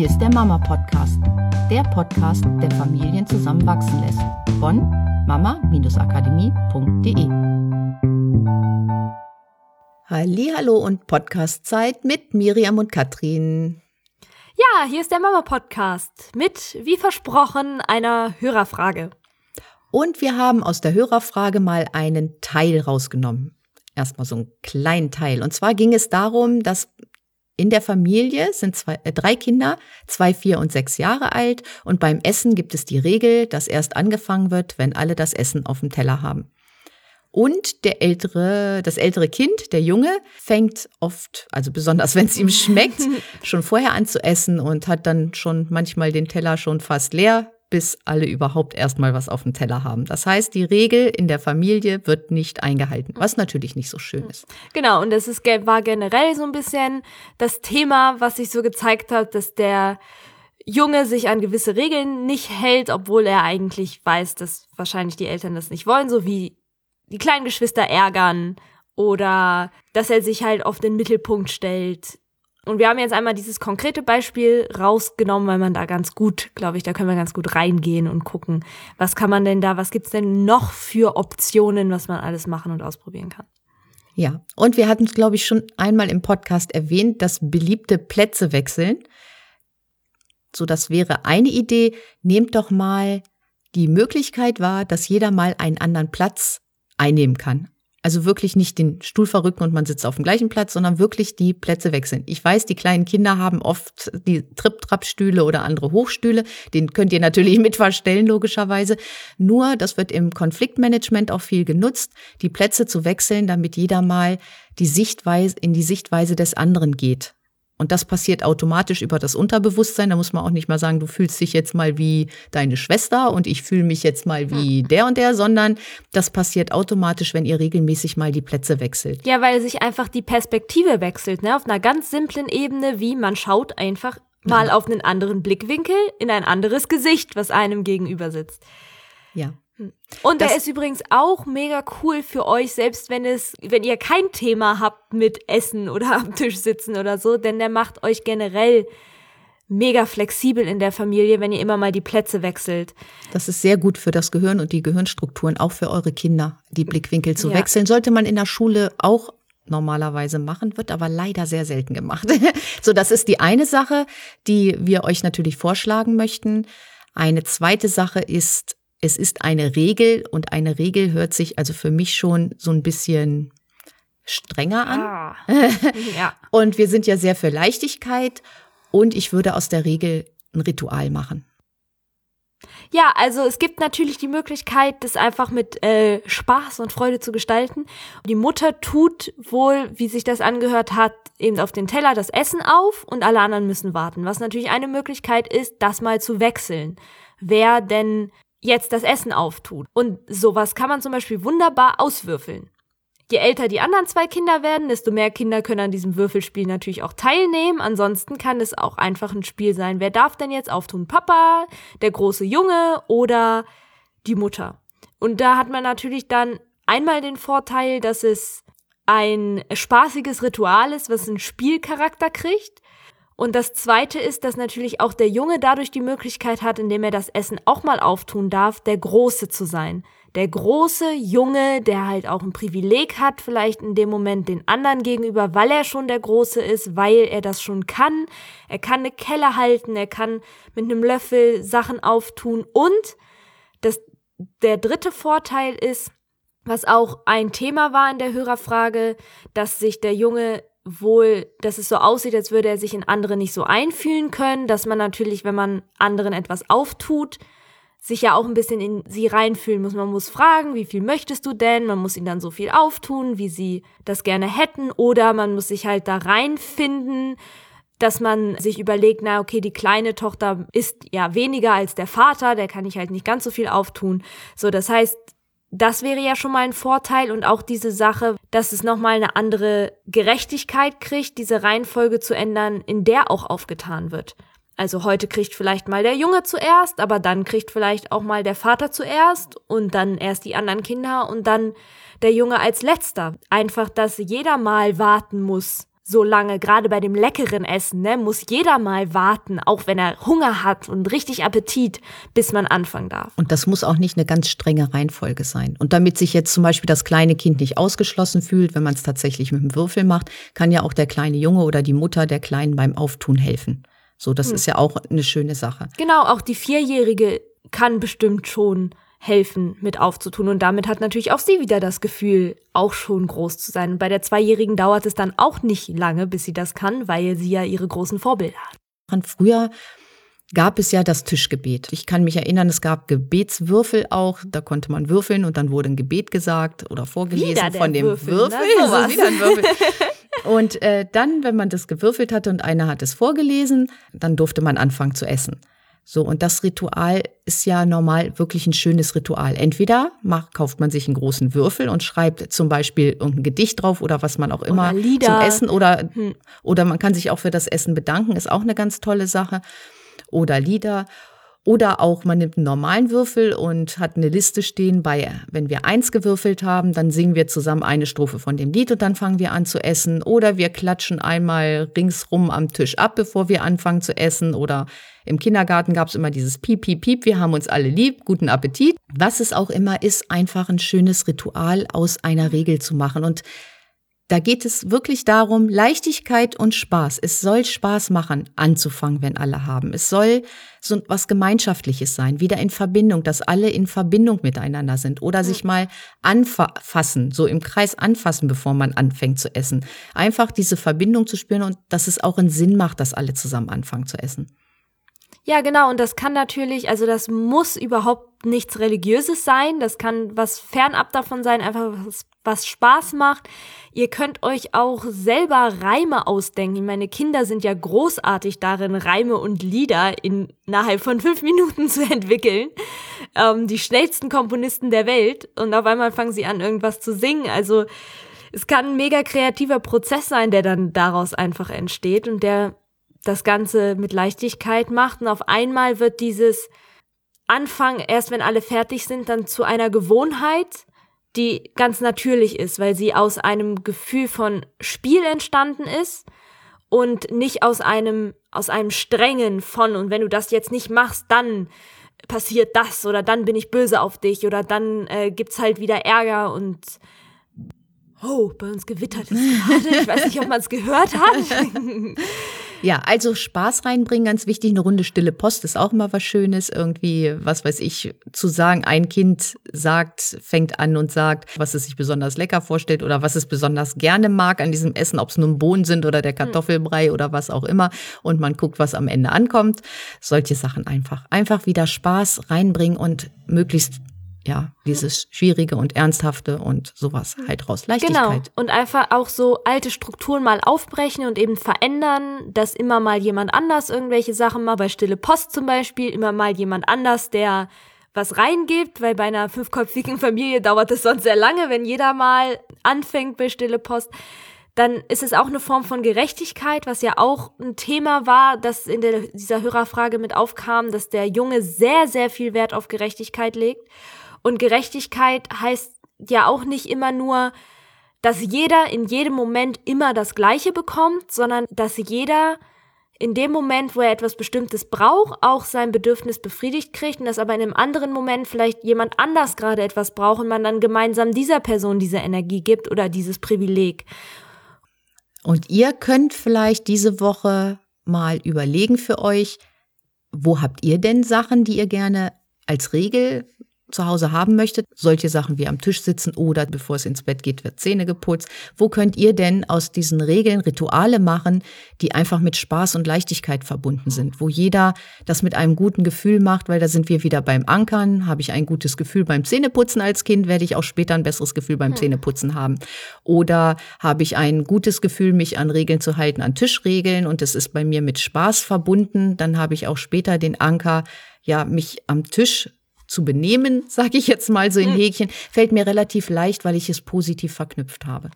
Hier ist der Mama Podcast, der Podcast, der Familien zusammenwachsen lässt. Von mama-akademie.de. Hallo und Podcastzeit mit Miriam und Katrin. Ja, hier ist der Mama Podcast mit, wie versprochen, einer Hörerfrage. Und wir haben aus der Hörerfrage mal einen Teil rausgenommen. Erstmal so einen kleinen Teil. Und zwar ging es darum, dass in der Familie sind zwei, äh, drei Kinder, zwei, vier und sechs Jahre alt. Und beim Essen gibt es die Regel, dass erst angefangen wird, wenn alle das Essen auf dem Teller haben. Und der ältere, das ältere Kind, der Junge, fängt oft, also besonders wenn es ihm schmeckt, schon vorher an zu essen und hat dann schon manchmal den Teller schon fast leer, bis alle überhaupt erstmal was auf dem Teller haben. Das heißt, die Regel in der Familie wird nicht eingehalten, was natürlich nicht so schön ist. Genau, und das ist, war generell so ein bisschen das Thema, was sich so gezeigt hat, dass der Junge sich an gewisse Regeln nicht hält, obwohl er eigentlich weiß, dass wahrscheinlich die Eltern das nicht wollen, so wie die kleinen Geschwister ärgern oder dass er sich halt auf den Mittelpunkt stellt und wir haben jetzt einmal dieses konkrete Beispiel rausgenommen, weil man da ganz gut, glaube ich, da können wir ganz gut reingehen und gucken, was kann man denn da, was gibt's denn noch für Optionen, was man alles machen und ausprobieren kann. Ja, und wir hatten es, glaube ich, schon einmal im Podcast erwähnt, dass beliebte Plätze wechseln. So, das wäre eine Idee. Nehmt doch mal die Möglichkeit wahr, dass jeder mal einen anderen Platz einnehmen kann. Also wirklich nicht den Stuhl verrücken und man sitzt auf dem gleichen Platz, sondern wirklich die Plätze wechseln. Ich weiß, die kleinen Kinder haben oft die Trip-Trap-Stühle oder andere Hochstühle. Den könnt ihr natürlich mit verstellen, logischerweise. Nur, das wird im Konfliktmanagement auch viel genutzt, die Plätze zu wechseln, damit jeder mal die Sichtweise, in die Sichtweise des anderen geht. Und das passiert automatisch über das Unterbewusstsein. Da muss man auch nicht mal sagen, du fühlst dich jetzt mal wie deine Schwester und ich fühle mich jetzt mal wie der und der, sondern das passiert automatisch, wenn ihr regelmäßig mal die Plätze wechselt. Ja, weil sich einfach die Perspektive wechselt, ne? Auf einer ganz simplen Ebene, wie man schaut einfach mal auf einen anderen Blickwinkel in ein anderes Gesicht, was einem gegenüber sitzt. Ja. Und der ist übrigens auch mega cool für euch, selbst wenn es, wenn ihr kein Thema habt mit Essen oder am Tisch sitzen oder so, denn der macht euch generell mega flexibel in der Familie, wenn ihr immer mal die Plätze wechselt. Das ist sehr gut für das Gehirn und die Gehirnstrukturen, auch für eure Kinder, die Blickwinkel zu ja. wechseln. Sollte man in der Schule auch normalerweise machen, wird aber leider sehr selten gemacht. so, das ist die eine Sache, die wir euch natürlich vorschlagen möchten. Eine zweite Sache ist, es ist eine Regel und eine Regel hört sich also für mich schon so ein bisschen strenger an. Ah, ja. und wir sind ja sehr für Leichtigkeit und ich würde aus der Regel ein Ritual machen. Ja, also es gibt natürlich die Möglichkeit, das einfach mit äh, Spaß und Freude zu gestalten. Die Mutter tut wohl, wie sich das angehört hat, eben auf den Teller das Essen auf und alle anderen müssen warten. Was natürlich eine Möglichkeit ist, das mal zu wechseln. Wer denn jetzt das Essen auftut. Und sowas kann man zum Beispiel wunderbar auswürfeln. Je älter die anderen zwei Kinder werden, desto mehr Kinder können an diesem Würfelspiel natürlich auch teilnehmen. Ansonsten kann es auch einfach ein Spiel sein. Wer darf denn jetzt auftun? Papa, der große Junge oder die Mutter? Und da hat man natürlich dann einmal den Vorteil, dass es ein spaßiges Ritual ist, was einen Spielcharakter kriegt. Und das Zweite ist, dass natürlich auch der Junge dadurch die Möglichkeit hat, indem er das Essen auch mal auftun darf, der Große zu sein. Der große Junge, der halt auch ein Privileg hat, vielleicht in dem Moment den anderen gegenüber, weil er schon der Große ist, weil er das schon kann. Er kann eine Kelle halten, er kann mit einem Löffel Sachen auftun. Und das, der dritte Vorteil ist, was auch ein Thema war in der Hörerfrage, dass sich der Junge wohl, dass es so aussieht, als würde er sich in andere nicht so einfühlen können, dass man natürlich, wenn man anderen etwas auftut, sich ja auch ein bisschen in sie reinfühlen muss. Man muss fragen, wie viel möchtest du denn? Man muss ihnen dann so viel auftun, wie sie das gerne hätten. Oder man muss sich halt da reinfinden, dass man sich überlegt, na okay, die kleine Tochter ist ja weniger als der Vater, der kann ich halt nicht ganz so viel auftun. So, das heißt, das wäre ja schon mal ein Vorteil und auch diese Sache, dass es nochmal eine andere Gerechtigkeit kriegt, diese Reihenfolge zu ändern, in der auch aufgetan wird. Also heute kriegt vielleicht mal der Junge zuerst, aber dann kriegt vielleicht auch mal der Vater zuerst und dann erst die anderen Kinder und dann der Junge als letzter. Einfach, dass jeder mal warten muss, so lange, gerade bei dem leckeren Essen, ne, muss jeder mal warten, auch wenn er Hunger hat und richtig Appetit, bis man anfangen darf. Und das muss auch nicht eine ganz strenge Reihenfolge sein. Und damit sich jetzt zum Beispiel das kleine Kind nicht ausgeschlossen fühlt, wenn man es tatsächlich mit dem Würfel macht, kann ja auch der kleine Junge oder die Mutter der Kleinen beim Auftun helfen. So, das hm. ist ja auch eine schöne Sache. Genau, auch die Vierjährige kann bestimmt schon helfen, mit aufzutun. Und damit hat natürlich auch sie wieder das Gefühl, auch schon groß zu sein. Und bei der Zweijährigen dauert es dann auch nicht lange, bis sie das kann, weil sie ja ihre großen Vorbilder hat. Und früher gab es ja das Tischgebet. Ich kann mich erinnern, es gab Gebetswürfel auch. Da konnte man würfeln und dann wurde ein Gebet gesagt oder vorgelesen von dem Würfel. Würfel. Na, wieder ein Würfel. und äh, dann, wenn man das gewürfelt hatte und einer hat es vorgelesen, dann durfte man anfangen zu essen. So, und das Ritual ist ja normal wirklich ein schönes Ritual. Entweder macht, kauft man sich einen großen Würfel und schreibt zum Beispiel irgendein Gedicht drauf oder was man auch immer zum Essen oder, hm. oder man kann sich auch für das Essen bedanken, ist auch eine ganz tolle Sache. Oder Lieder. Oder auch man nimmt einen normalen Würfel und hat eine Liste stehen bei, wenn wir eins gewürfelt haben, dann singen wir zusammen eine Strophe von dem Lied und dann fangen wir an zu essen. Oder wir klatschen einmal ringsrum am Tisch ab, bevor wir anfangen zu essen. Oder im Kindergarten gab es immer dieses Piep, Piep, Piep, wir haben uns alle lieb, guten Appetit. Was es auch immer ist, einfach ein schönes Ritual aus einer Regel zu machen. Und da geht es wirklich darum, Leichtigkeit und Spaß. Es soll Spaß machen, anzufangen, wenn alle haben. Es soll so was Gemeinschaftliches sein, wieder in Verbindung, dass alle in Verbindung miteinander sind oder sich mal anfassen, so im Kreis anfassen, bevor man anfängt zu essen. Einfach diese Verbindung zu spüren und dass es auch einen Sinn macht, dass alle zusammen anfangen zu essen. Ja, genau. Und das kann natürlich, also das muss überhaupt nichts Religiöses sein. Das kann was fernab davon sein, einfach was, was Spaß macht. Ihr könnt euch auch selber Reime ausdenken. Meine Kinder sind ja großartig darin, Reime und Lieder innerhalb von fünf Minuten zu entwickeln. Ähm, die schnellsten Komponisten der Welt. Und auf einmal fangen sie an, irgendwas zu singen. Also es kann ein mega kreativer Prozess sein, der dann daraus einfach entsteht und der das Ganze mit Leichtigkeit macht. Und auf einmal wird dieses Anfang, erst wenn alle fertig sind, dann zu einer Gewohnheit, die ganz natürlich ist, weil sie aus einem Gefühl von Spiel entstanden ist und nicht aus einem, aus einem strengen von, und wenn du das jetzt nicht machst, dann passiert das oder dann bin ich böse auf dich oder dann äh, gibt's halt wieder Ärger und oh, bei uns gewittert es gerade. Ich weiß nicht, ob man es gehört hat. Ja, also Spaß reinbringen, ganz wichtig. Eine Runde stille Post ist auch immer was Schönes. Irgendwie, was weiß ich, zu sagen, ein Kind sagt, fängt an und sagt, was es sich besonders lecker vorstellt oder was es besonders gerne mag an diesem Essen, ob es nun Bohnen sind oder der hm. Kartoffelbrei oder was auch immer. Und man guckt, was am Ende ankommt. Solche Sachen einfach. Einfach wieder Spaß reinbringen und möglichst ja, dieses Schwierige und Ernsthafte und sowas halt raus. Leichtigkeit. Genau. Und einfach auch so alte Strukturen mal aufbrechen und eben verändern, dass immer mal jemand anders irgendwelche Sachen mal, bei Stille Post zum Beispiel, immer mal jemand anders, der was reingibt, weil bei einer fünfköpfigen Familie dauert es sonst sehr lange, wenn jeder mal anfängt bei Stille Post. Dann ist es auch eine Form von Gerechtigkeit, was ja auch ein Thema war, das in der, dieser Hörerfrage mit aufkam, dass der Junge sehr, sehr viel Wert auf Gerechtigkeit legt. Und Gerechtigkeit heißt ja auch nicht immer nur, dass jeder in jedem Moment immer das Gleiche bekommt, sondern dass jeder in dem Moment, wo er etwas Bestimmtes braucht, auch sein Bedürfnis befriedigt kriegt und dass aber in einem anderen Moment vielleicht jemand anders gerade etwas braucht und man dann gemeinsam dieser Person diese Energie gibt oder dieses Privileg. Und ihr könnt vielleicht diese Woche mal überlegen für euch, wo habt ihr denn Sachen, die ihr gerne als Regel zu Hause haben möchtet, solche Sachen wie am Tisch sitzen oder bevor es ins Bett geht, wird Zähne geputzt. Wo könnt ihr denn aus diesen Regeln Rituale machen, die einfach mit Spaß und Leichtigkeit verbunden sind, wo jeder das mit einem guten Gefühl macht, weil da sind wir wieder beim Ankern. Habe ich ein gutes Gefühl beim Zähneputzen als Kind, werde ich auch später ein besseres Gefühl beim hm. Zähneputzen haben. Oder habe ich ein gutes Gefühl, mich an Regeln zu halten, an Tischregeln und es ist bei mir mit Spaß verbunden, dann habe ich auch später den Anker, ja, mich am Tisch zu benehmen, sage ich jetzt mal so in hm. Häkchen, fällt mir relativ leicht, weil ich es positiv verknüpft habe.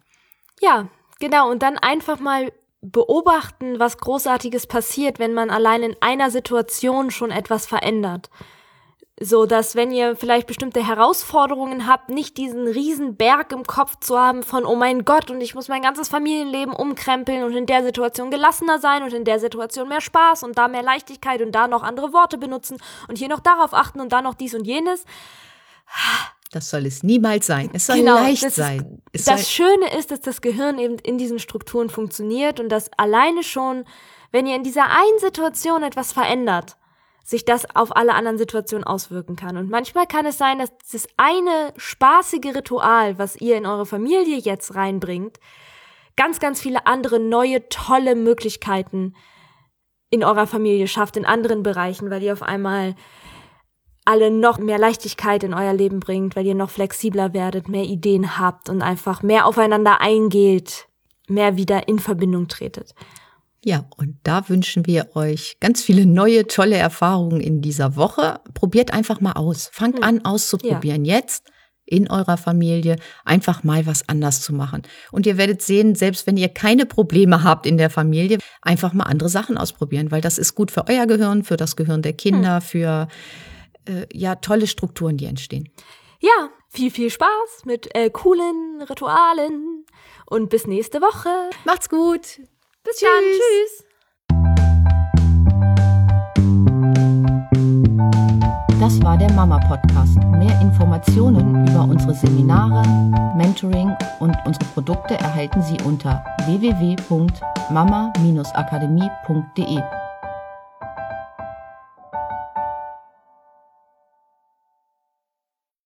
Ja, genau. Und dann einfach mal beobachten, was Großartiges passiert, wenn man allein in einer Situation schon etwas verändert. So dass wenn ihr vielleicht bestimmte Herausforderungen habt, nicht diesen riesen Berg im Kopf zu haben von oh mein Gott und ich muss mein ganzes Familienleben umkrempeln und in der Situation gelassener sein und in der Situation mehr Spaß und da mehr Leichtigkeit und da noch andere Worte benutzen und hier noch darauf achten und da noch dies und jenes. Das soll es niemals sein. Es soll genau, leicht das sein. Ist, das Schöne ist, dass das Gehirn eben in diesen Strukturen funktioniert und dass alleine schon, wenn ihr in dieser einen Situation etwas verändert, sich das auf alle anderen Situationen auswirken kann. Und manchmal kann es sein, dass das eine spaßige Ritual, was ihr in eure Familie jetzt reinbringt, ganz, ganz viele andere neue, tolle Möglichkeiten in eurer Familie schafft, in anderen Bereichen, weil ihr auf einmal alle noch mehr Leichtigkeit in euer Leben bringt, weil ihr noch flexibler werdet, mehr Ideen habt und einfach mehr aufeinander eingeht, mehr wieder in Verbindung tretet. Ja, und da wünschen wir euch ganz viele neue, tolle Erfahrungen in dieser Woche. Probiert einfach mal aus. Fangt hm. an auszuprobieren. Ja. Jetzt in eurer Familie einfach mal was anders zu machen. Und ihr werdet sehen, selbst wenn ihr keine Probleme habt in der Familie, einfach mal andere Sachen ausprobieren, weil das ist gut für euer Gehirn, für das Gehirn der Kinder, hm. für äh, ja tolle Strukturen, die entstehen. Ja, viel, viel Spaß mit äh, coolen Ritualen und bis nächste Woche. Macht's gut. Bis Tschüss. dann. Tschüss. Das war der Mama Podcast. Mehr Informationen über unsere Seminare, Mentoring und unsere Produkte erhalten Sie unter www.mama-akademie.de.